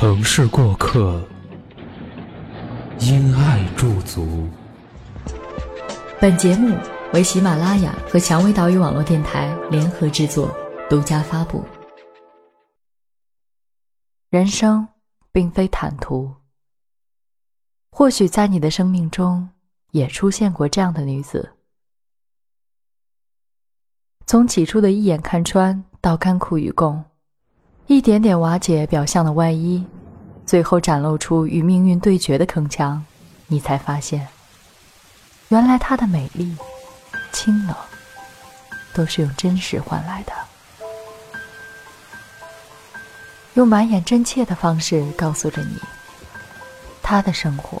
城市过客，因爱驻足。本节目为喜马拉雅和蔷薇岛屿网络电台联合制作，独家发布。人生并非坦途，或许在你的生命中也出现过这样的女子，从起初的一眼看穿到甘苦与共。一点点瓦解表象的外衣，最后展露出与命运对决的铿锵，你才发现，原来她的美丽、清冷，都是用真实换来的。用满眼真切的方式告诉着你，她的生活。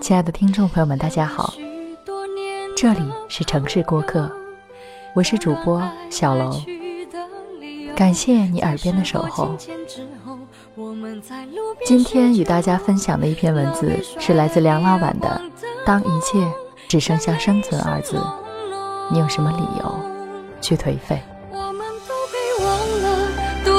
亲爱的听众朋友们，大家好，这里是城市过客，我是主播小楼，感谢你耳边的守候。今天与大家分享的一篇文字是来自梁老板的《当一切只剩下生存二字》，你有什么理由去颓废？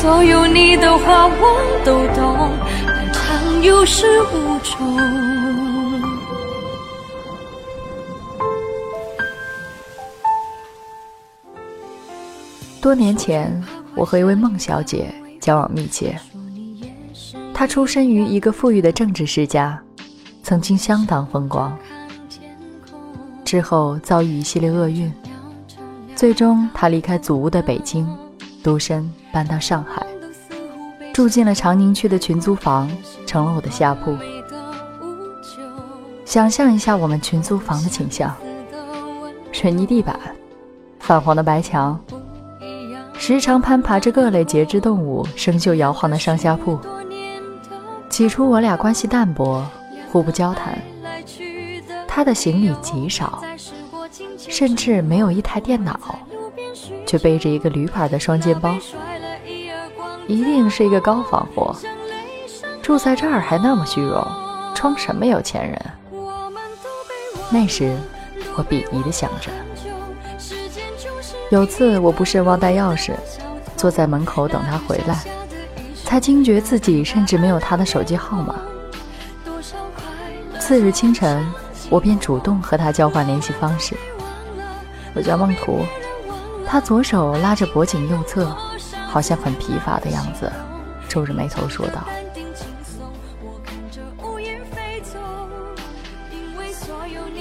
所有你的话我都懂，漫长有始无终。多年前，我和一位孟小姐交往密切。她出身于一个富裕的政治世家，曾经相当风光。之后遭遇一系列厄运，最终她离开祖屋的北京。独身搬到上海，住进了长宁区的群租房，成了我的下铺。想象一下我们群租房的景象：水泥地板，泛黄的白墙，时常攀爬着各类节肢动物生锈摇晃的上下铺。起初我俩关系淡薄，互不交谈。他的行李极少，甚至没有一台电脑。却背着一个驴牌的双肩包，一定是一个高仿货。住在这儿还那么虚荣，装什么有钱人？那时我鄙夷地想着。有次我不慎忘带钥匙，坐在门口等他回来，才惊觉自己甚至没有他的手机号码。次日清晨，我便主动和他交换联系方式。我叫孟图。他左手拉着脖颈右侧，好像很疲乏的样子，皱着眉头说道：“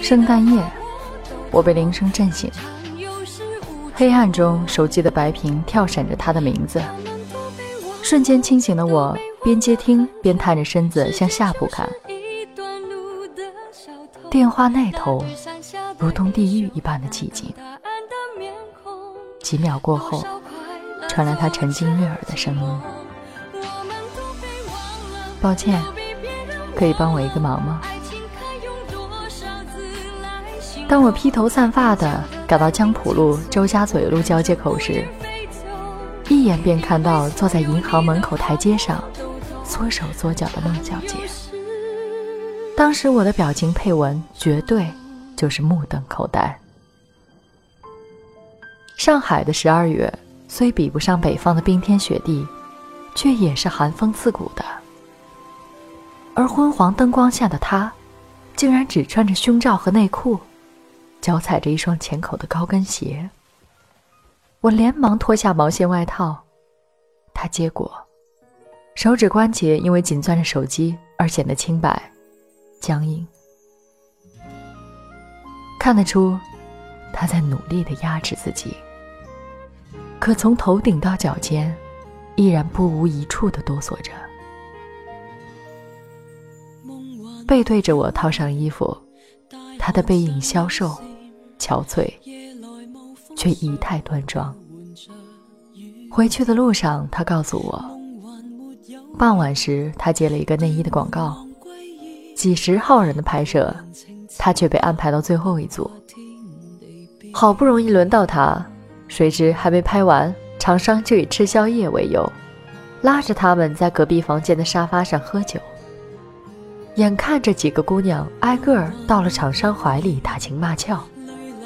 圣诞夜，我被铃声震醒。黑暗中，手机的白屏跳闪着他的名字。瞬间清醒的我，边接听边探着身子向下铺看。电话那头，如同地狱一般的寂静。几秒过后，传来他沉静悦耳的声音：“抱歉，可以帮我一个忙吗？”当我披头散发的赶到江浦路周家嘴路交界口时，一眼便看到坐在银行门口台阶上缩手缩脚的孟小姐。当时我的表情配文绝对就是目瞪口呆。上海的十二月虽比不上北方的冰天雪地，却也是寒风刺骨的。而昏黄灯光下的他，竟然只穿着胸罩和内裤。脚踩着一双浅口的高跟鞋，我连忙脱下毛线外套，他接过，手指关节因为紧攥着手机而显得清白、僵硬，看得出他在努力的压制自己，可从头顶到脚尖，依然不无一处的哆嗦着，背对着我套上衣服，他的背影消瘦。憔悴，却仪态端庄。回去的路上，他告诉我，傍晚时他接了一个内衣的广告，几十号人的拍摄，他却被安排到最后一组。好不容易轮到他，谁知还没拍完，厂商就以吃宵夜为由，拉着他们在隔壁房间的沙发上喝酒。眼看着几个姑娘挨个儿到了厂商怀里打情骂俏。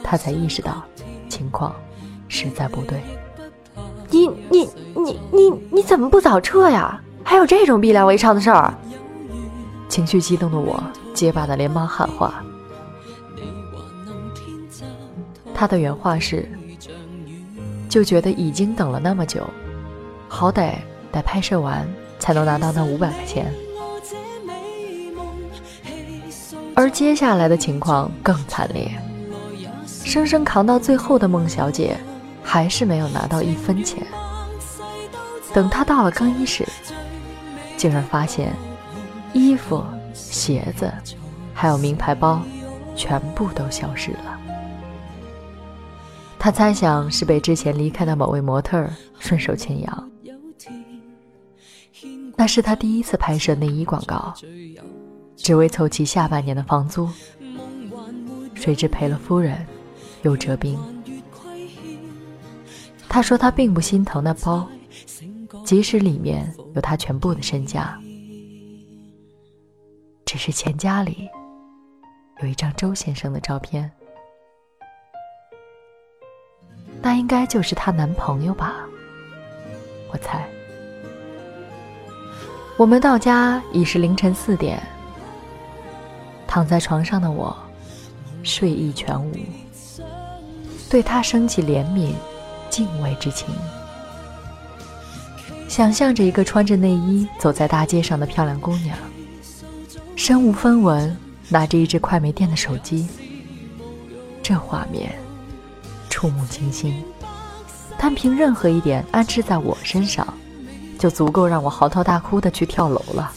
他才意识到，情况实在不对。你你你你你怎么不早撤呀？还有这种逼良为娼的事儿？情绪激动的我结巴的连忙喊话。他的原话是：“就觉得已经等了那么久，好歹得拍摄完才能拿到那五百块钱。”而接下来的情况更惨烈。生生扛到最后的孟小姐，还是没有拿到一分钱。等她到了更衣室，竟然发现衣服、鞋子，还有名牌包，全部都消失了。她猜想是被之前离开的某位模特顺手牵羊。那是她第一次拍摄内衣广告，只为凑齐下半年的房租。谁知赔了夫人。又折兵。他说他并不心疼那包，即使里面有他全部的身家，只是钱夹里有一张周先生的照片，那应该就是她男朋友吧？我猜。我们到家已是凌晨四点，躺在床上的我，睡意全无。对她升起怜悯、敬畏之情，想象着一个穿着内衣走在大街上的漂亮姑娘，身无分文，拿着一只快没电的手机。这画面触目惊心，单凭任何一点安置在我身上，就足够让我嚎啕大哭的去跳楼了。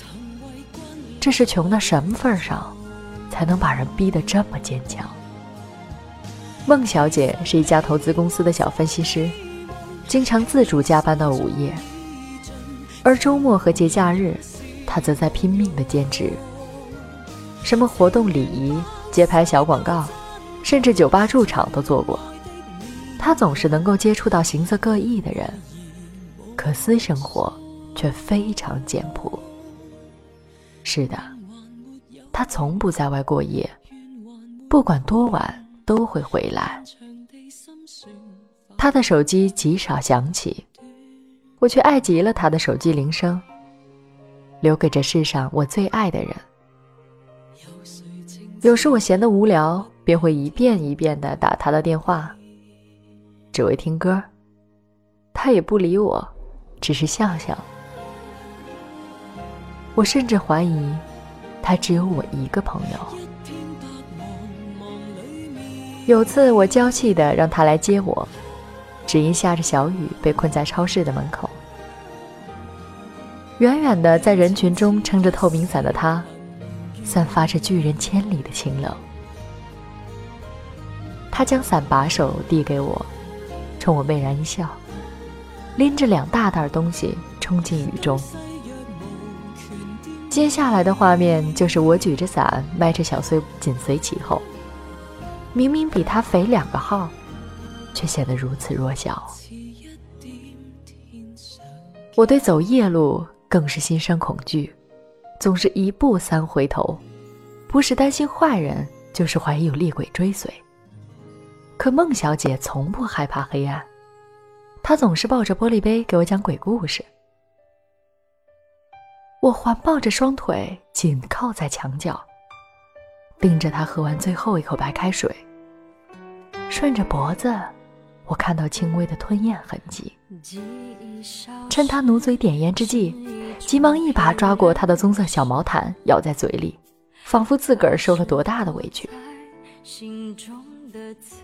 这是穷到什么份上，才能把人逼得这么坚强？孟小姐是一家投资公司的小分析师，经常自主加班到午夜，而周末和节假日，她则在拼命的兼职。什么活动礼仪、街拍小广告，甚至酒吧驻场都做过。他总是能够接触到形色各异的人，可私生活却非常简朴。是的，他从不在外过夜，不管多晚。都会回来。他的手机极少响起，我却爱极了他的手机铃声。留给这世上我最爱的人。有时我闲得无聊，便会一遍一遍的打他的电话，只为听歌。他也不理我，只是笑笑。我甚至怀疑，他只有我一个朋友。有次我娇气的让他来接我，只因下着小雨被困在超市的门口。远远的在人群中撑着透明伞的他，散发着拒人千里的清冷。他将伞把手递给我，冲我媚然一笑，拎着两大袋东西冲进雨中。接下来的画面就是我举着伞，迈着小碎步紧随其后。明明比他肥两个号，却显得如此弱小。我对走夜路更是心生恐惧，总是一步三回头，不是担心坏人，就是怀疑有厉鬼追随。可孟小姐从不害怕黑暗，她总是抱着玻璃杯给我讲鬼故事。我环抱着双腿，紧靠在墙角，盯着她喝完最后一口白开水。顺着脖子，我看到轻微的吞咽痕迹。趁她努嘴点烟之际，急忙一把抓过她的棕色小毛毯，咬在嘴里，仿佛自个儿受了多大的委屈。心中的刺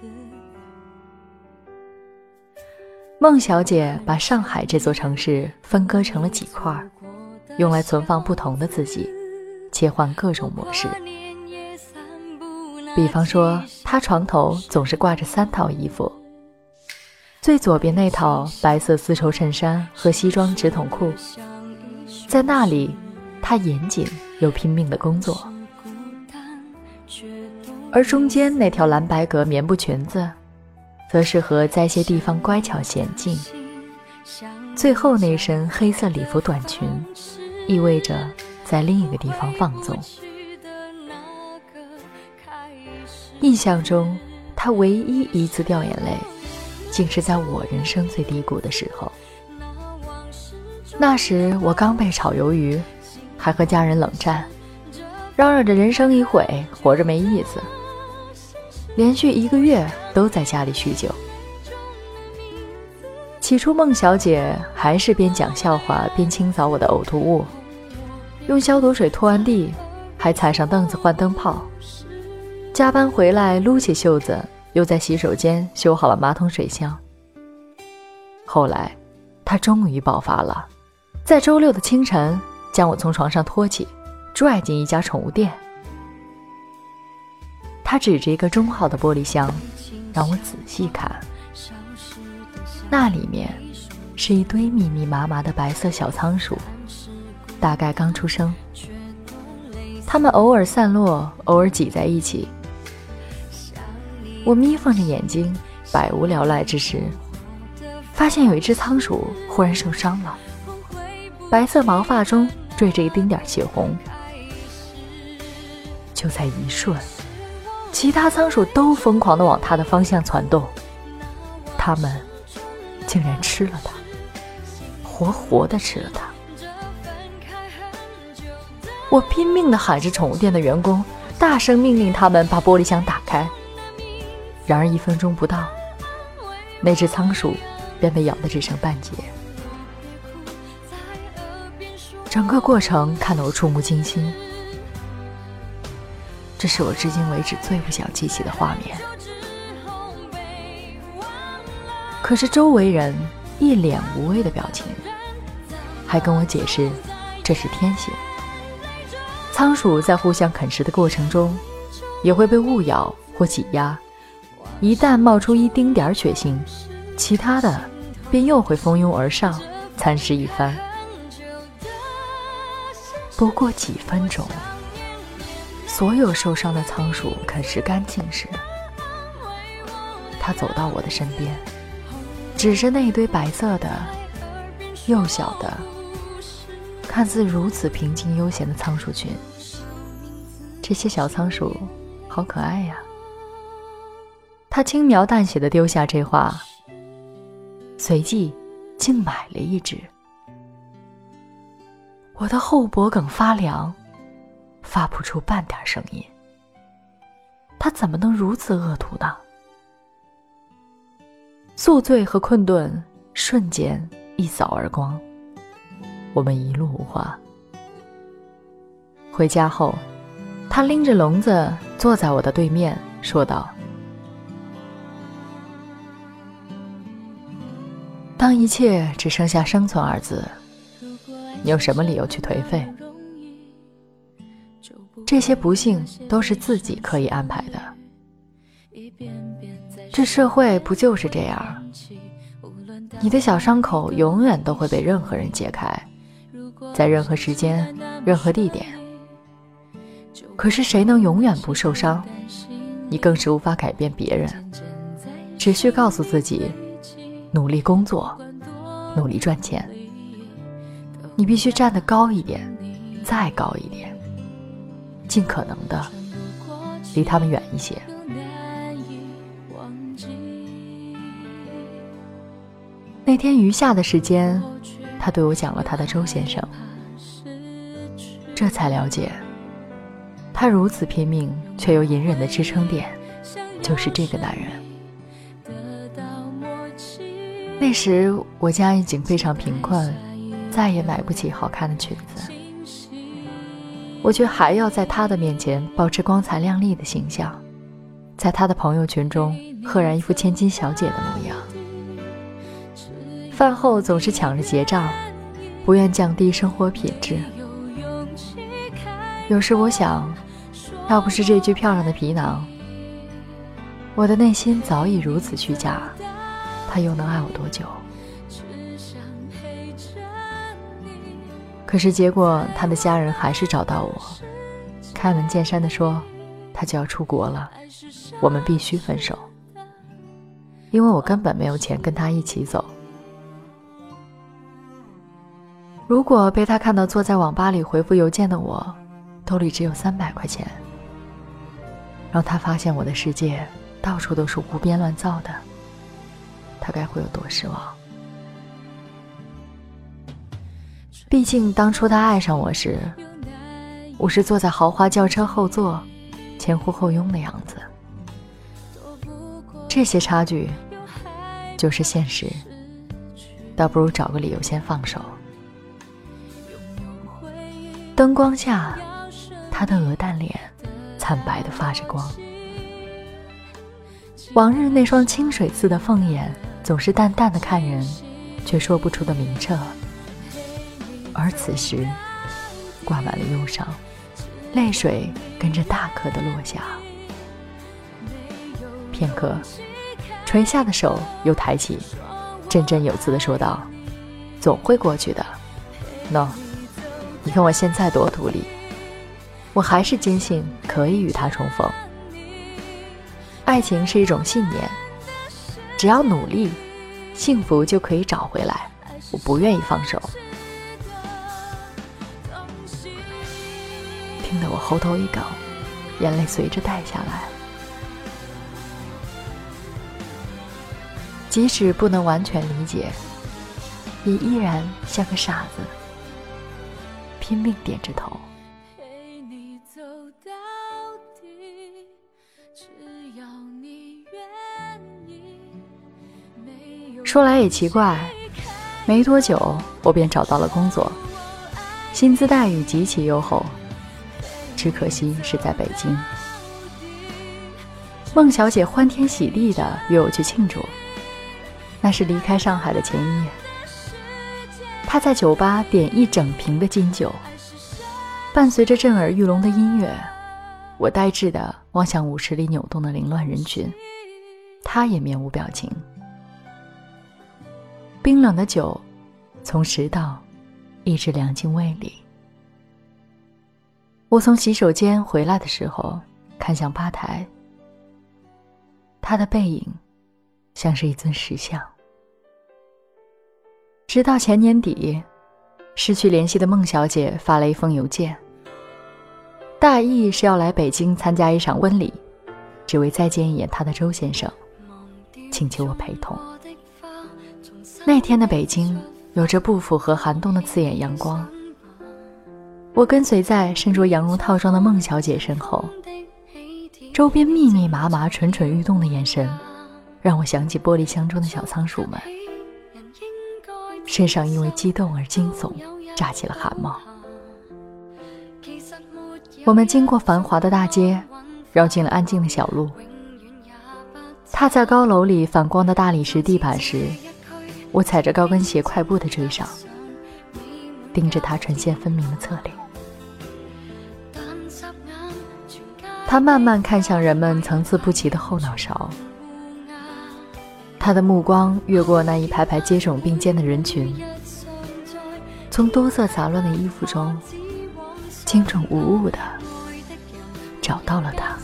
孟小姐把上海这座城市分割成了几块。用来存放不同的自己，切换各种模式。比方说，他床头总是挂着三套衣服。最左边那套白色丝绸衬衫和西装直筒裤，在那里，他严谨又拼命的工作。而中间那条蓝白格棉布裙子，则适合在一些地方乖巧娴静。最后那身黑色礼服短裙。意味着在另一个地方放纵。印象中，他唯一一次掉眼泪，竟是在我人生最低谷的时候。那时我刚被炒鱿鱼，还和家人冷战，嚷嚷着人生已毁，活着没意思。连续一个月都在家里酗酒。起初，孟小姐还是边讲笑话边清扫我的呕吐物，用消毒水拖完地，还踩上凳子换灯泡。加班回来，撸起袖子，又在洗手间修好了马桶水箱。后来，她终于爆发了，在周六的清晨，将我从床上拖起，拽进一家宠物店。他指着一个中号的玻璃箱，让我仔细看。那里面是一堆密密麻麻的白色小仓鼠，大概刚出生。它们偶尔散落，偶尔挤在一起。我眯缝着眼睛，百无聊赖之时，发现有一只仓鼠忽然受伤了，白色毛发中缀着一丁点血红。就在一瞬，其他仓鼠都疯狂地往它的方向窜动，它们。竟然吃了它，活活的吃了它！我拼命的喊着宠物店的员工，大声命令他们把玻璃箱打开。然而一分钟不到，那只仓鼠便被咬得只剩半截。整个过程看得我触目惊心，这是我至今为止最不想记起的画面。可是周围人一脸无畏的表情，还跟我解释这是天性。仓鼠在互相啃食的过程中，也会被误咬或挤压，一旦冒出一丁点儿血腥，其他的便又会蜂拥而上，蚕食一番。不过几分钟，所有受伤的仓鼠啃食干净时，他走到我的身边。指着那一堆白色的、幼小的、看似如此平静悠闲的仓鼠群，这些小仓鼠好可爱呀。他轻描淡写的丢下这话，随即竟买了一只。我的后脖梗发凉，发不出半点声音。他怎么能如此恶毒呢？宿醉和困顿瞬间一扫而光，我们一路无话。回家后，他拎着笼子坐在我的对面，说道：“当一切只剩下生存二字，你有什么理由去颓废？这些不幸都是自己可以安排的。这社会不就是这样？你的小伤口永远都会被任何人解开，在任何时间、任何地点。”可是谁能永远不受伤？你更是无法改变别人。只需告诉自己，努力工作，努力赚钱。你必须站得高一点，再高一点，尽可能的离他们远一些。那天余下的时间，他对我讲了他的周先生，这才了解。他如此拼命却又隐忍的支撑点，就是这个男人。那时我家已经非常贫困，再也买不起好看的裙子，我却还要在他的面前保持光彩亮丽的形象，在他的朋友圈中赫然一副千金小姐的模样。饭后总是抢着结账，不愿降低生活品质。有时我想。要不是这具漂亮的皮囊，我的内心早已如此虚假，他又能爱我多久？可是结果，他的家人还是找到我，开门见山的说，他就要出国了，我们必须分手，因为我根本没有钱跟他一起走。如果被他看到坐在网吧里回复邮件的我，兜里只有三百块钱。让他发现我的世界到处都是胡编乱造的，他该会有多失望？毕竟当初他爱上我时，我是坐在豪华轿车后座，前呼后拥的样子。这些差距就是现实，倒不如找个理由先放手。灯光下，他的鹅蛋脸。惨白的发着光，往日那双清水似的凤眼，总是淡淡的看人，却说不出的明澈。而此时，挂满了忧伤，泪水跟着大颗的落下。片刻，垂下的手又抬起，振振有词的说道：“总会过去的。”No，你看我现在多独立。我还是坚信可以与他重逢。爱情是一种信念，只要努力，幸福就可以找回来。我不愿意放手，听得我喉头一梗，眼泪随着带下来。即使不能完全理解，也依然像个傻子，拼命点着头。说来也奇怪，没多久我便找到了工作，薪资待遇极其优厚，只可惜是在北京。孟小姐欢天喜地的约我去庆祝，那是离开上海的前一夜。她在酒吧点一整瓶的金酒，伴随着震耳欲聋的音乐，我呆滞的望向舞池里扭动的凌乱人群，她也面无表情。冰冷的酒，从食道一直凉进胃里。我从洗手间回来的时候，看向吧台，他的背影像是一尊石像。直到前年底，失去联系的孟小姐发了一封邮件，大意是要来北京参加一场婚礼，只为再见一眼她的周先生，请求我陪同。那天的北京有着不符合寒冬的刺眼阳光。我跟随在身着羊绒套装的孟小姐身后，周边密密麻麻、蠢蠢欲动的眼神，让我想起玻璃箱中的小仓鼠们。身上因为激动而惊悚，炸起了汗毛。我们经过繁华的大街，绕进了安静的小路。踏在高楼里反光的大理石地板时，我踩着高跟鞋快步的追上，盯着他唇线分明的侧脸。他慢慢看向人们层次不齐的后脑勺，他的目光越过那一排排接踵并肩的人群，从多色杂乱的衣服中，精准无误的找到了他。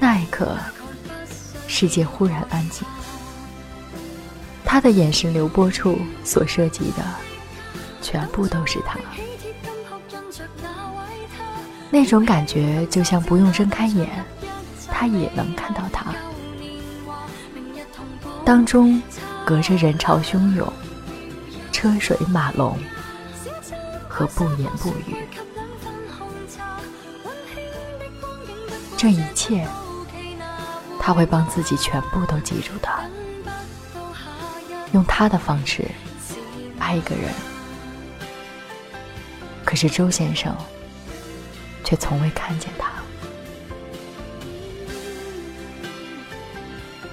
那一刻，世界忽然安静。他的眼神流波处所涉及的，全部都是他。那种感觉就像不用睁开眼，他也能看到他。当中隔着人潮汹涌、车水马龙和不言不语，这一切他会帮自己全部都记住的，用他的方式爱一个人。可是周先生。却从未看见他。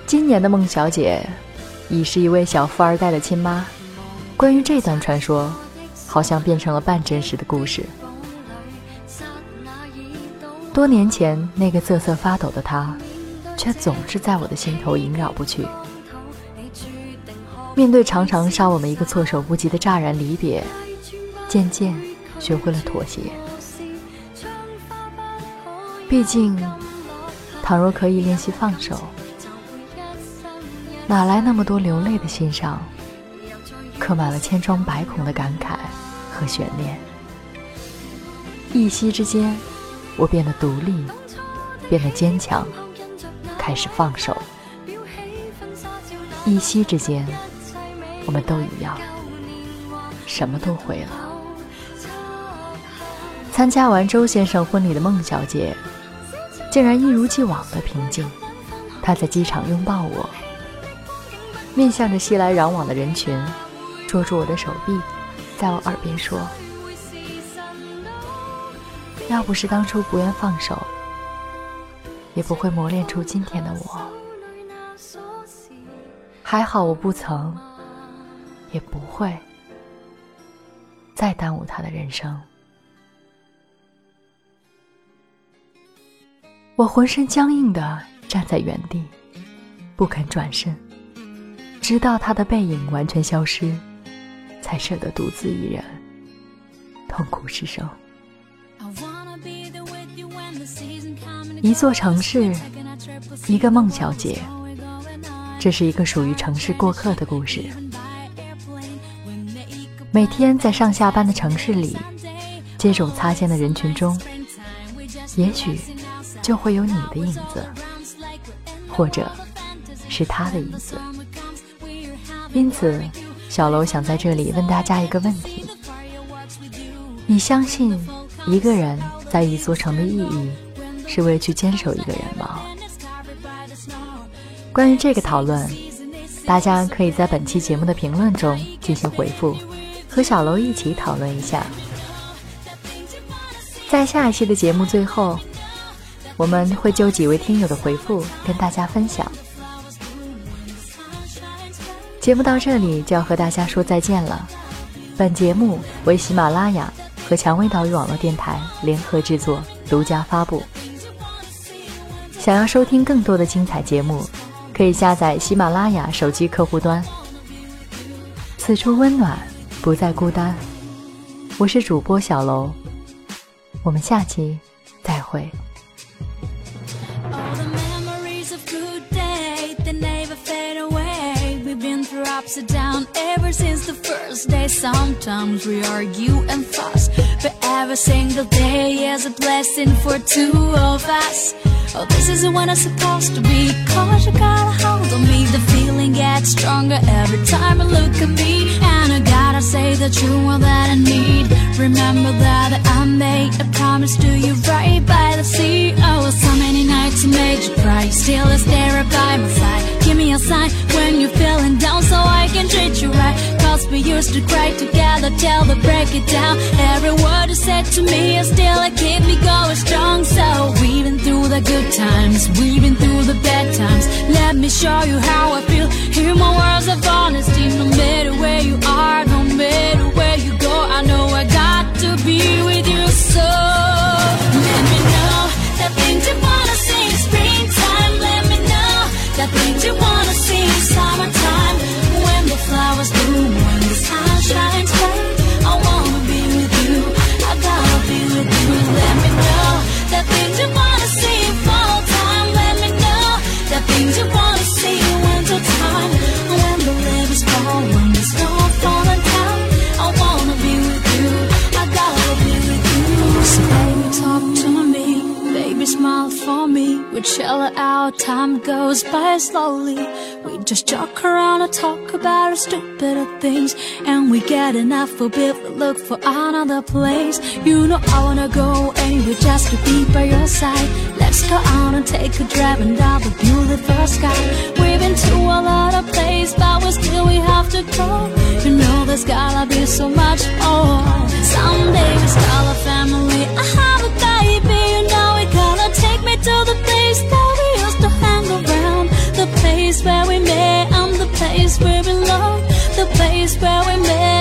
今年的孟小姐已是一位小富二代的亲妈。关于这段传说，好像变成了半真实的故事。多年前那个瑟瑟发抖的她，却总是在我的心头萦绕不去。面对常常杀我们一个措手不及的乍然离别，渐渐学会了妥协。毕竟，倘若可以练习放手，哪来那么多流泪的心上，刻满了千疮百孔的感慨和悬念？一夕之间，我变得独立，变得坚强，开始放手。一夕之间，我们都一样，什么都毁了。参加完周先生婚礼的孟小姐。竟然一如既往的平静。他在机场拥抱我，面向着熙来攘往的人群，捉住我的手臂，在我耳边说：“要不是当初不愿放手，也不会磨练出今天的我。还好我不曾，也不会再耽误他的人生。”我浑身僵硬的站在原地，不肯转身，直到他的背影完全消失，才舍得独自一人痛苦失声。一座城市，一个孟小姐，这是一个属于城市过客的故事。每天在上下班的城市里，接踵擦肩的人群中，也许。就会有你的影子，或者是他的影子。因此，小楼想在这里问大家一个问题：你相信一个人在一座城的意义是为去坚守一个人吗？关于这个讨论，大家可以在本期节目的评论中进行回复，和小楼一起讨论一下。在下一期的节目最后。我们会就几位听友的回复跟大家分享。节目到这里就要和大家说再见了。本节目为喜马拉雅和蔷薇岛屿网络电台联合制作、独家发布。想要收听更多的精彩节目，可以下载喜马拉雅手机客户端。此处温暖，不再孤单。我是主播小楼，我们下期再会。Ups and downs ever since the first day. Sometimes we argue and fuss, but every single day is a blessing for two of us. Oh, this isn't what I'm supposed to be. Cause you got a hold on me. The feeling gets stronger every time you look at me. Say that you're that I need. Remember that I made a promise to you right by the sea. Oh, so many nights I made you cry. Still, it's there by my side Give me a sign when you're feeling down so I can treat you right. Cause we used to cry together till the break it down. Every word you said to me is still a keep me going strong. So we've been through the good times, we've been through the bad times. Let me show you how I feel. Hear my words of honesty, no matter where you are, matter where you go. I know I got to be with you. Out, time goes by slowly. We just joke around and talk about our stupid things. And we get enough for bit, we look for another place. You know I wanna go anywhere just to be by your side. Let's go out and take a drive and down the beautiful sky. We've been to a lot of places, but we still we have to go. You know there's gotta be so much more. Someday we start a family. I have a where we met, and the place where we belong. The place where we met